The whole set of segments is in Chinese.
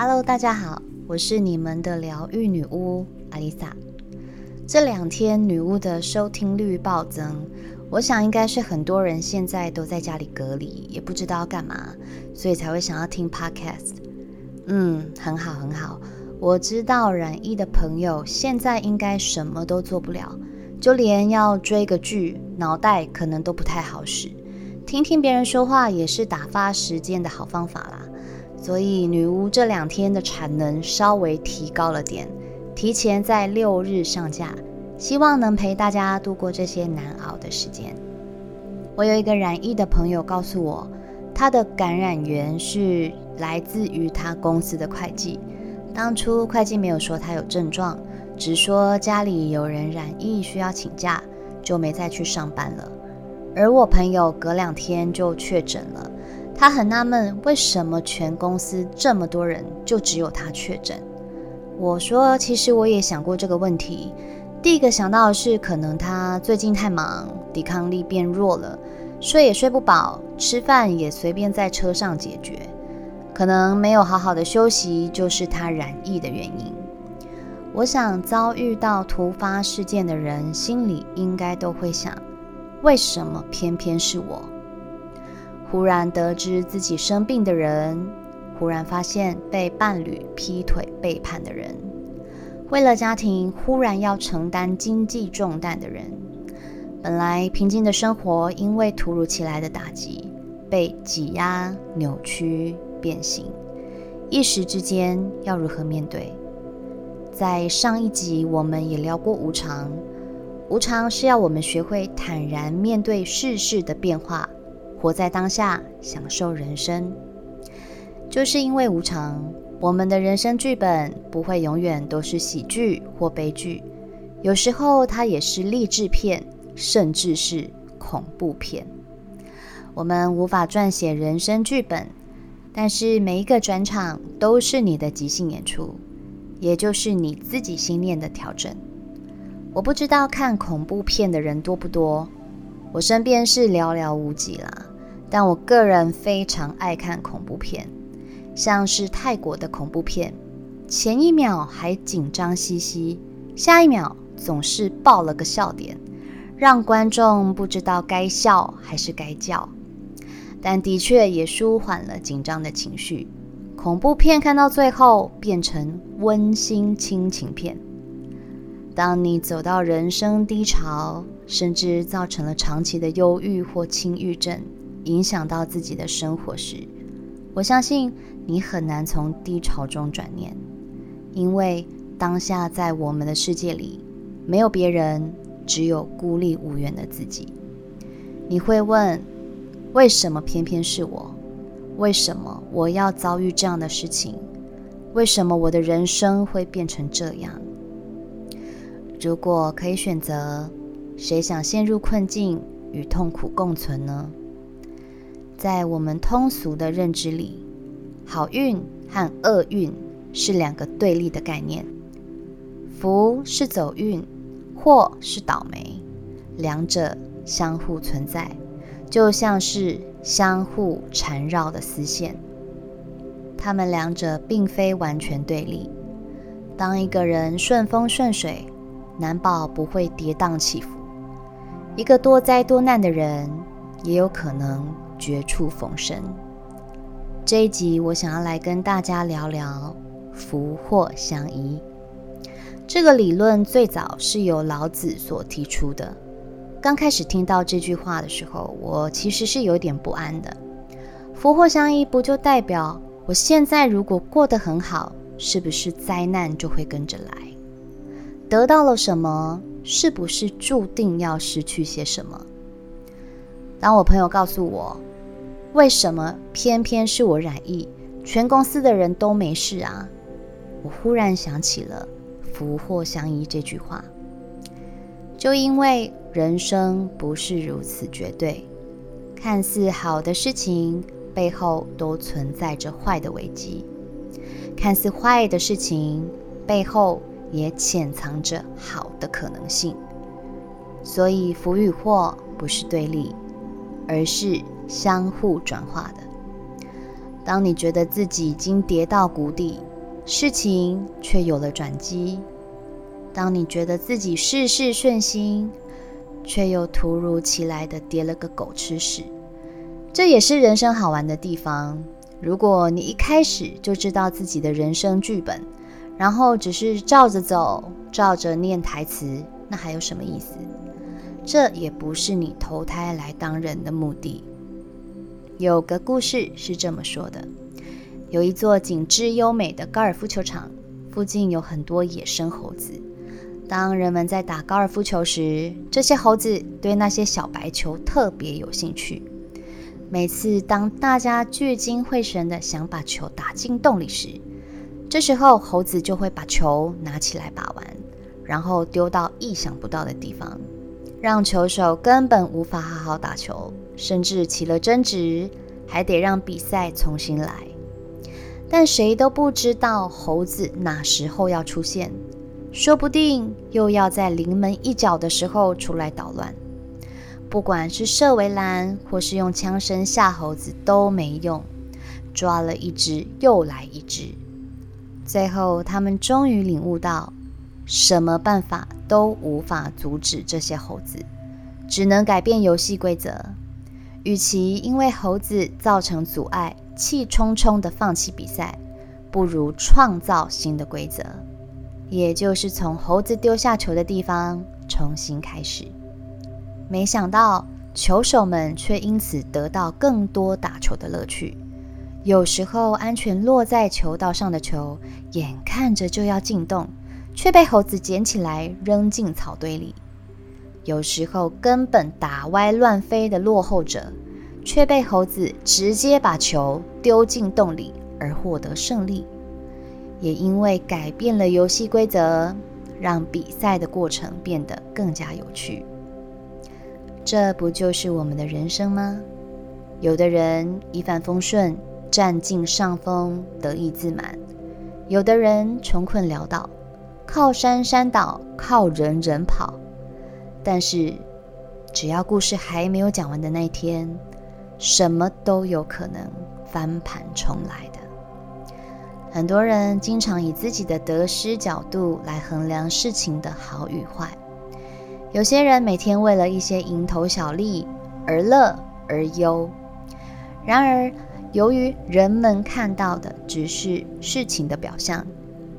Hello，大家好，我是你们的疗愈女巫阿丽萨。这两天女巫的收听率暴增，我想应该是很多人现在都在家里隔离，也不知道干嘛，所以才会想要听 Podcast。嗯，很好很好。我知道染疫的朋友现在应该什么都做不了，就连要追个剧，脑袋可能都不太好使。听听别人说话也是打发时间的好方法啦，所以女巫这两天的产能稍微提高了点，提前在六日上架，希望能陪大家度过这些难熬的时间。我有一个染疫的朋友告诉我，他的感染源是来自于他公司的会计，当初会计没有说他有症状，只说家里有人染疫需要请假，就没再去上班了。而我朋友隔两天就确诊了，他很纳闷，为什么全公司这么多人，就只有他确诊？我说，其实我也想过这个问题。第一个想到的是，可能他最近太忙，抵抗力变弱了，睡也睡不饱，吃饭也随便在车上解决，可能没有好好的休息，就是他染疫的原因。我想，遭遇到突发事件的人，心里应该都会想。为什么偏偏是我？忽然得知自己生病的人，忽然发现被伴侣劈腿背叛的人，为了家庭忽然要承担经济重担的人，本来平静的生活因为突如其来的打击被挤压、扭曲、变形，一时之间要如何面对？在上一集我们也聊过无常。无常是要我们学会坦然面对世事的变化，活在当下，享受人生。就是因为无常，我们的人生剧本不会永远都是喜剧或悲剧，有时候它也是励志片，甚至是恐怖片。我们无法撰写人生剧本，但是每一个转场都是你的即兴演出，也就是你自己心念的调整。我不知道看恐怖片的人多不多，我身边是寥寥无几啦。但我个人非常爱看恐怖片，像是泰国的恐怖片，前一秒还紧张兮兮，下一秒总是爆了个笑点，让观众不知道该笑还是该叫。但的确也舒缓了紧张的情绪。恐怖片看到最后变成温馨亲情片。当你走到人生低潮，甚至造成了长期的忧郁或轻郁症，影响到自己的生活时，我相信你很难从低潮中转念，因为当下在我们的世界里，没有别人，只有孤立无援的自己。你会问：为什么偏偏是我？为什么我要遭遇这样的事情？为什么我的人生会变成这样？如果可以选择，谁想陷入困境与痛苦共存呢？在我们通俗的认知里，好运和厄运是两个对立的概念。福是走运，祸是倒霉，两者相互存在，就像是相互缠绕的丝线。它们两者并非完全对立。当一个人顺风顺水，难保不会跌宕起伏。一个多灾多难的人，也有可能绝处逢生。这一集，我想要来跟大家聊聊福祸相依。这个理论最早是由老子所提出的。刚开始听到这句话的时候，我其实是有点不安的。福祸相依，不就代表我现在如果过得很好，是不是灾难就会跟着来？得到了什么，是不是注定要失去些什么？当我朋友告诉我，为什么偏偏是我染疫，全公司的人都没事啊？我忽然想起了“福祸相依”这句话。就因为人生不是如此绝对，看似好的事情背后都存在着坏的危机，看似坏的事情背后。也潜藏着好的可能性，所以福与祸不是对立，而是相互转化的。当你觉得自己已经跌到谷底，事情却有了转机。当你觉得自己事事顺心，却又突如其来的跌了个狗吃屎。这也是人生好玩的地方。如果你一开始就知道自己的人生剧本，然后只是照着走，照着念台词，那还有什么意思？这也不是你投胎来当人的目的。有个故事是这么说的：有一座景致优美的高尔夫球场，附近有很多野生猴子。当人们在打高尔夫球时，这些猴子对那些小白球特别有兴趣。每次当大家聚精会神地想把球打进洞里时，这时候猴子就会把球拿起来把玩，然后丢到意想不到的地方，让球手根本无法好好打球，甚至起了争执，还得让比赛重新来。但谁都不知道猴子哪时候要出现，说不定又要在临门一脚的时候出来捣乱。不管是设围栏，或是用枪声吓猴子都没用，抓了一只又来一只，最后他们终于领悟到，什么办法都无法阻止这些猴子，只能改变游戏规则。与其因为猴子造成阻碍，气冲冲的放弃比赛，不如创造新的规则，也就是从猴子丢下球的地方重新开始。没想到，球手们却因此得到更多打球的乐趣。有时候，安全落在球道上的球，眼看着就要进洞，却被猴子捡起来扔进草堆里；有时候，根本打歪乱飞的落后者，却被猴子直接把球丢进洞里而获得胜利。也因为改变了游戏规则，让比赛的过程变得更加有趣。这不就是我们的人生吗？有的人一帆风顺，占尽上风，得意自满；有的人穷困潦倒，靠山山倒，靠人人跑。但是，只要故事还没有讲完的那天，什么都有可能翻盘重来的。很多人经常以自己的得失角度来衡量事情的好与坏。有些人每天为了一些蝇头小利而乐而忧，然而由于人们看到的只是事情的表象，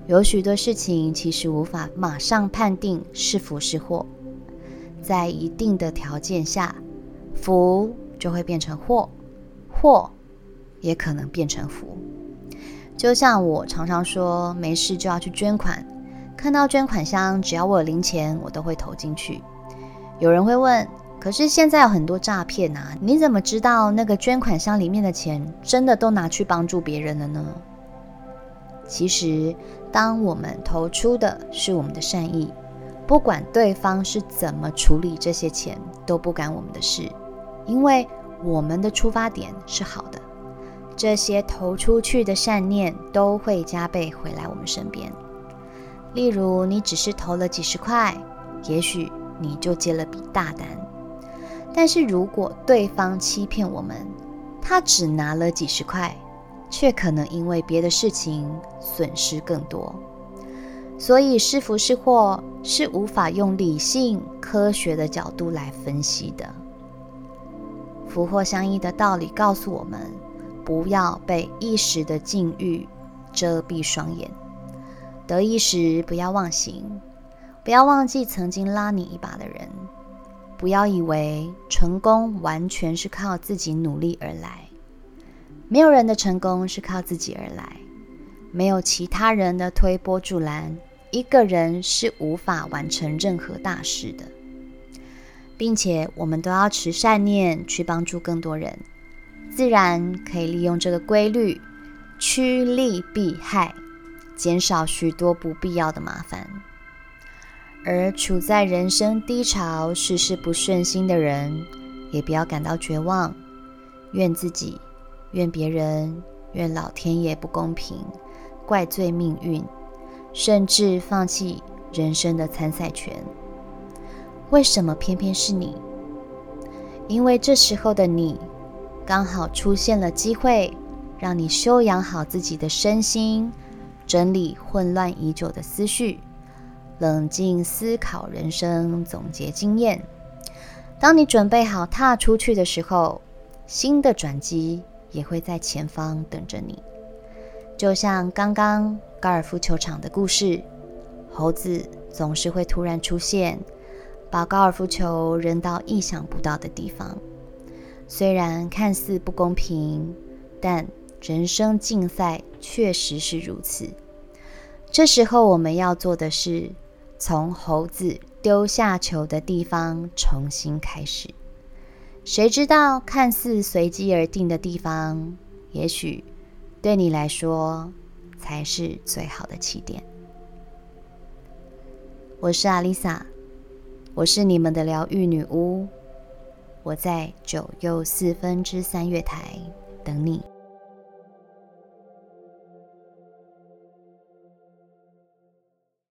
有许多事情其实无法马上判定是福是祸。在一定的条件下，福就会变成祸，祸也可能变成福。就像我常常说，没事就要去捐款。看到捐款箱，只要我有零钱，我都会投进去。有人会问：可是现在有很多诈骗啊，你怎么知道那个捐款箱里面的钱真的都拿去帮助别人了呢？其实，当我们投出的是我们的善意，不管对方是怎么处理这些钱，都不干我们的事，因为我们的出发点是好的。这些投出去的善念都会加倍回来我们身边。例如，你只是投了几十块，也许你就接了笔大单。但是如果对方欺骗我们，他只拿了几十块，却可能因为别的事情损失更多。所以是福是祸，是无法用理性科学的角度来分析的。福祸相依的道理告诉我们，不要被一时的境遇遮蔽双眼。得意时不要忘形，不要忘记曾经拉你一把的人，不要以为成功完全是靠自己努力而来。没有人的成功是靠自己而来，没有其他人的推波助澜，一个人是无法完成任何大事的。并且我们都要持善念去帮助更多人，自然可以利用这个规律，趋利避害。减少许多不必要的麻烦，而处在人生低潮、事事不顺心的人，也不要感到绝望，怨自己、怨别人、怨老天爷不公平、怪罪命运，甚至放弃人生的参赛权。为什么偏偏是你？因为这时候的你，刚好出现了机会，让你修养好自己的身心。整理混乱已久的思绪，冷静思考人生，总结经验。当你准备好踏出去的时候，新的转机也会在前方等着你。就像刚刚高尔夫球场的故事，猴子总是会突然出现，把高尔夫球扔到意想不到的地方。虽然看似不公平，但人生竞赛确实是如此。这时候我们要做的是，从猴子丢下球的地方重新开始。谁知道看似随机而定的地方，也许对你来说才是最好的起点。我是阿丽萨，我是你们的疗愈女巫。我在九又四分之三月台等你。